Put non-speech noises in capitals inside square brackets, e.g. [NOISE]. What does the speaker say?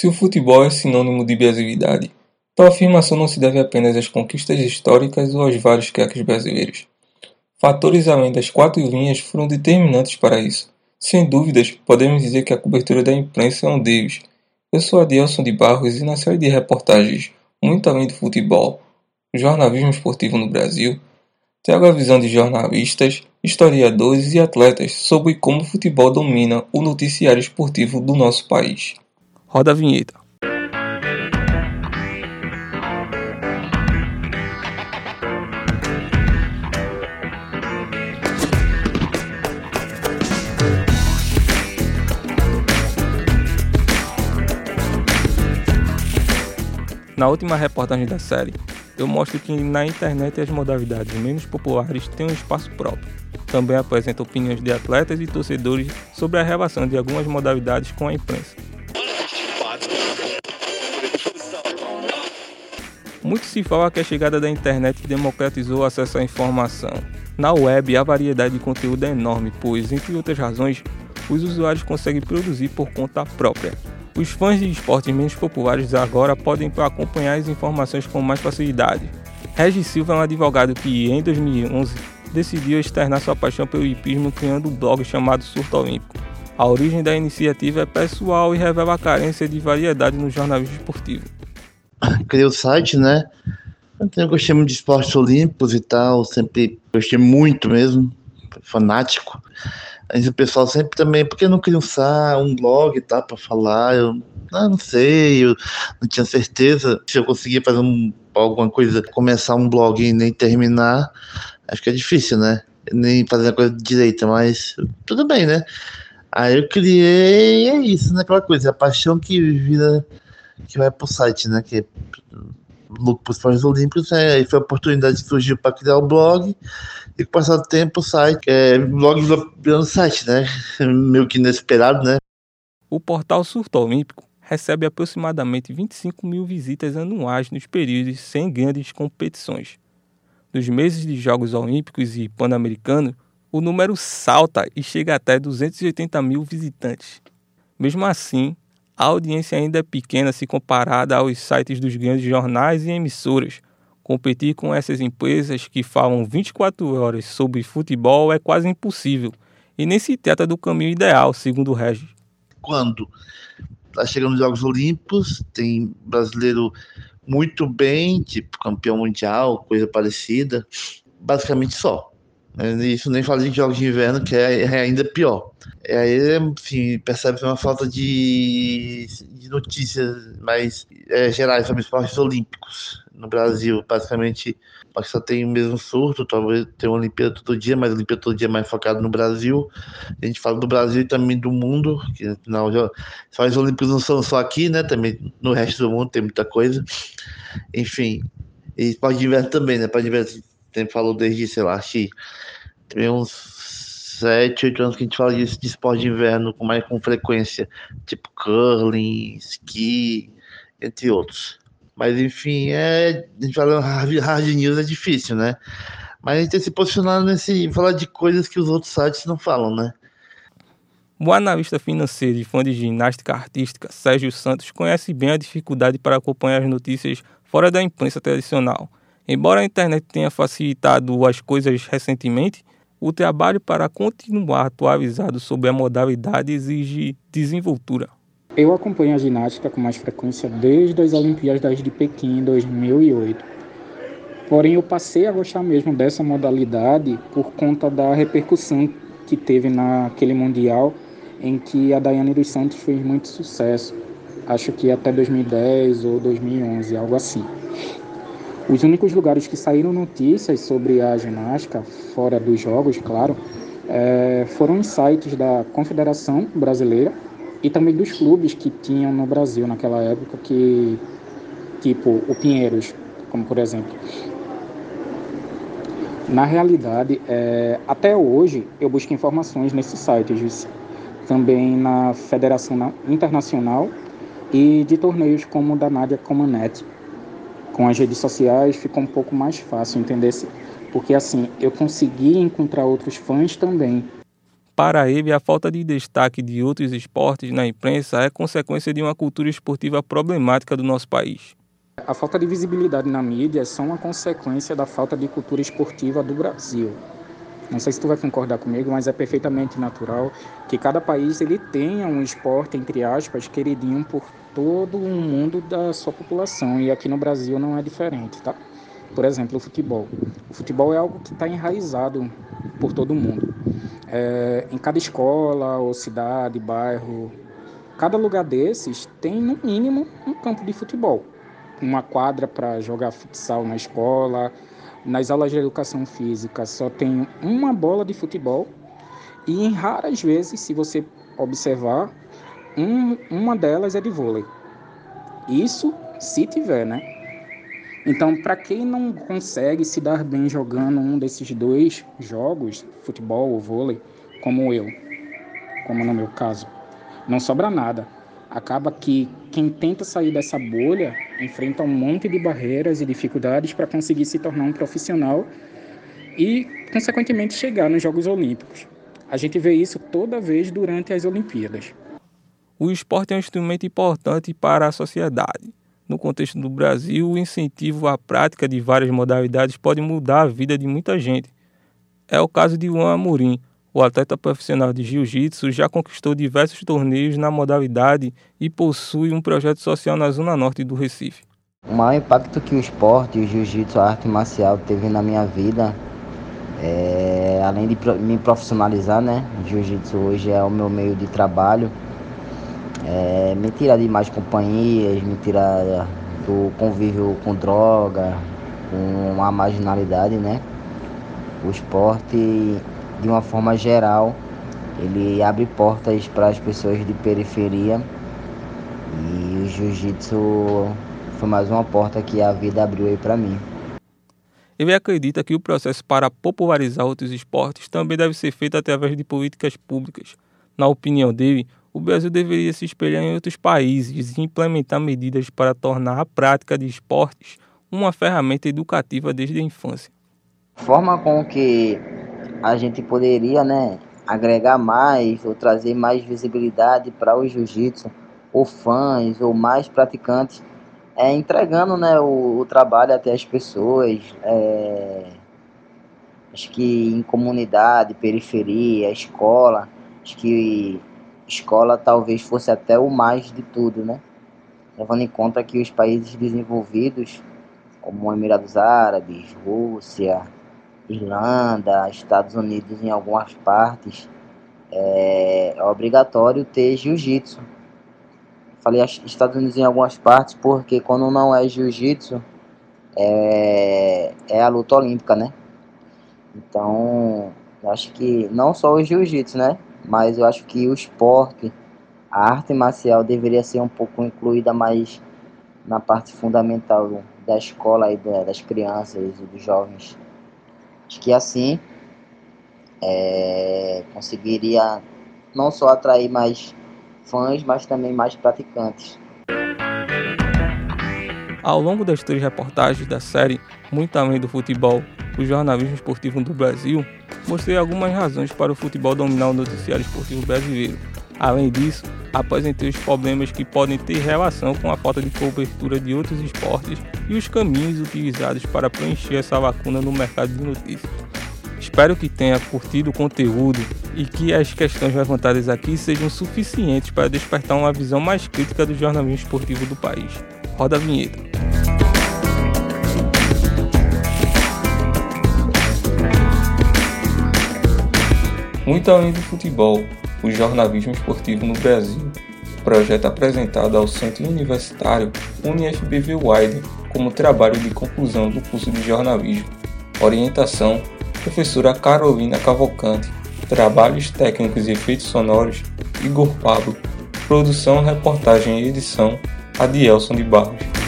Se o futebol é sinônimo de brasilidade, tal afirmação não se deve apenas às conquistas históricas ou aos vários craques brasileiros. Fatores além das quatro linhas foram determinantes para isso. Sem dúvidas, podemos dizer que a cobertura da imprensa é um deles. Eu sou Adelson de Barros e na série de reportagens Muito Além do Futebol, Jornalismo Esportivo no Brasil, trago a visão de jornalistas, historiadores e atletas sobre como o futebol domina o noticiário esportivo do nosso país. Roda a vinheta. Na última reportagem da série, eu mostro que na internet as modalidades menos populares têm um espaço próprio. Também apresento opiniões de atletas e torcedores sobre a relação de algumas modalidades com a imprensa. Muito se fala que a chegada da internet democratizou o acesso à informação. Na web, a variedade de conteúdo é enorme, pois, entre outras razões, os usuários conseguem produzir por conta própria. Os fãs de esportes menos populares agora podem acompanhar as informações com mais facilidade. Regis Silva é um advogado que, em 2011, decidiu externar sua paixão pelo hipismo criando um blog chamado Surto Olímpico. A origem da iniciativa é pessoal e revela a carência de variedade no jornalismo esportivo. Criei o site, né? Eu gostei muito de esportes olímpicos e tal, sempre gostei muito mesmo, fanático. Aí o pessoal sempre também, por que não queria usar um blog e tá, para falar? Eu ah, não sei, eu não tinha certeza se eu conseguia fazer um, alguma coisa, começar um blog e nem terminar. Acho que é difícil, né? Nem fazer a coisa direita, mas tudo bem, né? Aí eu criei, é isso, né? Aquela coisa, a paixão que vira, que vai pro site, né? Que é louco para os Olímpicos, né? Aí foi a oportunidade que surgiu para criar o blog. E com o passar do tempo, o site, é, blog virando site, né? [LAUGHS] Meio que inesperado, né? O portal Surto Olímpico recebe aproximadamente 25 mil visitas anuais nos períodos sem grandes competições. Nos meses de Jogos Olímpicos e Pan-Americano, o número salta e chega até 280 mil visitantes. Mesmo assim, a audiência ainda é pequena se comparada aos sites dos grandes jornais e emissoras, Competir com essas empresas que falam 24 horas sobre futebol é quase impossível e nem se trata do caminho ideal, segundo o Regis. Quando está chegando os Jogos Olímpicos, tem brasileiro muito bem, tipo campeão mundial, coisa parecida, basicamente só. Isso nem fala de jogos de inverno, que é, é ainda pior. E aí, enfim, percebe uma falta de, de notícias mais é, gerais sobre esportes olímpicos no Brasil. Basicamente, que só tem o mesmo surto, talvez tenha uma Olimpíada todo dia, mas a Olimpíada todo dia é mais focada no Brasil. A gente fala do Brasil e também do mundo, que afinal, só os Olímpicos não são só aqui, né? Também no resto do mundo tem muita coisa. Enfim, e esporte de inverno também, né? Esporte sempre falou desde, sei lá, acho tem uns sete, oito anos que a gente fala disso de esporte de inverno com mais com frequência, tipo curling, esqui, entre outros. Mas enfim, é, a gente fala hard news é difícil, né? Mas a gente tem se posicionado nesse falar de coisas que os outros sites não falam, né? O analista financeiro e fã de ginástica artística, Sérgio Santos, conhece bem a dificuldade para acompanhar as notícias fora da imprensa tradicional. Embora a internet tenha facilitado as coisas recentemente, o trabalho para continuar atualizado sobre a modalidade exige desenvoltura. Eu acompanho a ginástica com mais frequência desde as Olimpíadas de Pequim em 2008. Porém, eu passei a gostar mesmo dessa modalidade por conta da repercussão que teve naquele Mundial em que a Daiane dos Santos fez muito sucesso. Acho que até 2010 ou 2011, algo assim. Os únicos lugares que saíram notícias sobre a ginástica, fora dos jogos, claro, é, foram em sites da Confederação Brasileira e também dos clubes que tinham no Brasil naquela época, que tipo o Pinheiros, como por exemplo. Na realidade, é, até hoje eu busco informações nesses sites, também na Federação Internacional e de torneios como o da Nádia Comanete, com as redes sociais ficou um pouco mais fácil, entender? Porque assim, eu consegui encontrar outros fãs também. Para ele, a falta de destaque de outros esportes na imprensa é consequência de uma cultura esportiva problemática do nosso país. A falta de visibilidade na mídia é só uma consequência da falta de cultura esportiva do Brasil. Não sei se tu vai concordar comigo, mas é perfeitamente natural que cada país ele tenha um esporte entre aspas queridinho por todo o mundo da sua população e aqui no Brasil não é diferente, tá? Por exemplo, o futebol. O futebol é algo que está enraizado por todo mundo. É, em cada escola ou cidade, bairro, cada lugar desses tem no mínimo um campo de futebol uma quadra para jogar futsal na escola. Nas aulas de educação física só tem uma bola de futebol e em raras vezes, se você observar, um, uma delas é de vôlei. Isso se tiver, né? Então, para quem não consegue se dar bem jogando um desses dois jogos, futebol ou vôlei, como eu, como no meu caso, não sobra nada acaba que quem tenta sair dessa bolha enfrenta um monte de barreiras e dificuldades para conseguir se tornar um profissional e, consequentemente, chegar nos Jogos Olímpicos. A gente vê isso toda vez durante as Olimpíadas. O esporte é um instrumento importante para a sociedade. No contexto do Brasil, o incentivo à prática de várias modalidades pode mudar a vida de muita gente. É o caso de Juan Amorim, o atleta profissional de jiu-jitsu já conquistou diversos torneios na modalidade e possui um projeto social na zona norte do Recife. O maior impacto que o esporte, o jiu-jitsu, a arte marcial teve na minha vida, é, além de me profissionalizar, né? Jiu-jitsu hoje é o meu meio de trabalho. É, me tira de mais companhias, me tira do convívio com droga, com a marginalidade, né? O esporte de uma forma geral, ele abre portas para as pessoas de periferia e o jiu-jitsu foi mais uma porta que a vida abriu aí para mim. Ele acredita que o processo para popularizar outros esportes também deve ser feito através de políticas públicas. Na opinião dele, o Brasil deveria se espelhar em outros países e implementar medidas para tornar a prática de esportes uma ferramenta educativa desde a infância. Forma com que a gente poderia, né, agregar mais ou trazer mais visibilidade para o jiu-jitsu, ou fãs, ou mais praticantes, é, entregando né, o, o trabalho até as pessoas. É, acho que em comunidade, periferia, escola, acho que escola talvez fosse até o mais de tudo, né? Levando em conta que os países desenvolvidos, como Emirados Árabes, Rússia, Irlanda, Estados Unidos em algumas partes, é, é obrigatório ter jiu-jitsu. Falei Estados Unidos em algumas partes porque quando não é jiu-jitsu, é, é a luta olímpica, né? Então, eu acho que não só o jiu-jitsu, né? Mas eu acho que o esporte, a arte marcial deveria ser um pouco incluída mais na parte fundamental da escola e das crianças e dos jovens. Acho que assim é, conseguiria não só atrair mais fãs, mas também mais praticantes. Ao longo das três reportagens da série Muito Além do Futebol, o jornalismo esportivo do Brasil, mostrei algumas razões para o futebol dominar o noticiário esportivo brasileiro. Além disso, apresentei os problemas que podem ter relação com a falta de cobertura de outros esportes e os caminhos utilizados para preencher essa lacuna no mercado de notícias. Espero que tenha curtido o conteúdo e que as questões levantadas aqui sejam suficientes para despertar uma visão mais crítica do jornalismo esportivo do país. Roda a vinheta. Muito além do futebol, o jornalismo esportivo no Brasil, projeto apresentado ao Centro Universitário UniFBV Wide como trabalho de conclusão do curso de jornalismo. Orientação: Professora Carolina Cavalcante. Trabalhos técnicos e efeitos sonoros: Igor Pablo. Produção, reportagem e edição: Adielson de Barros.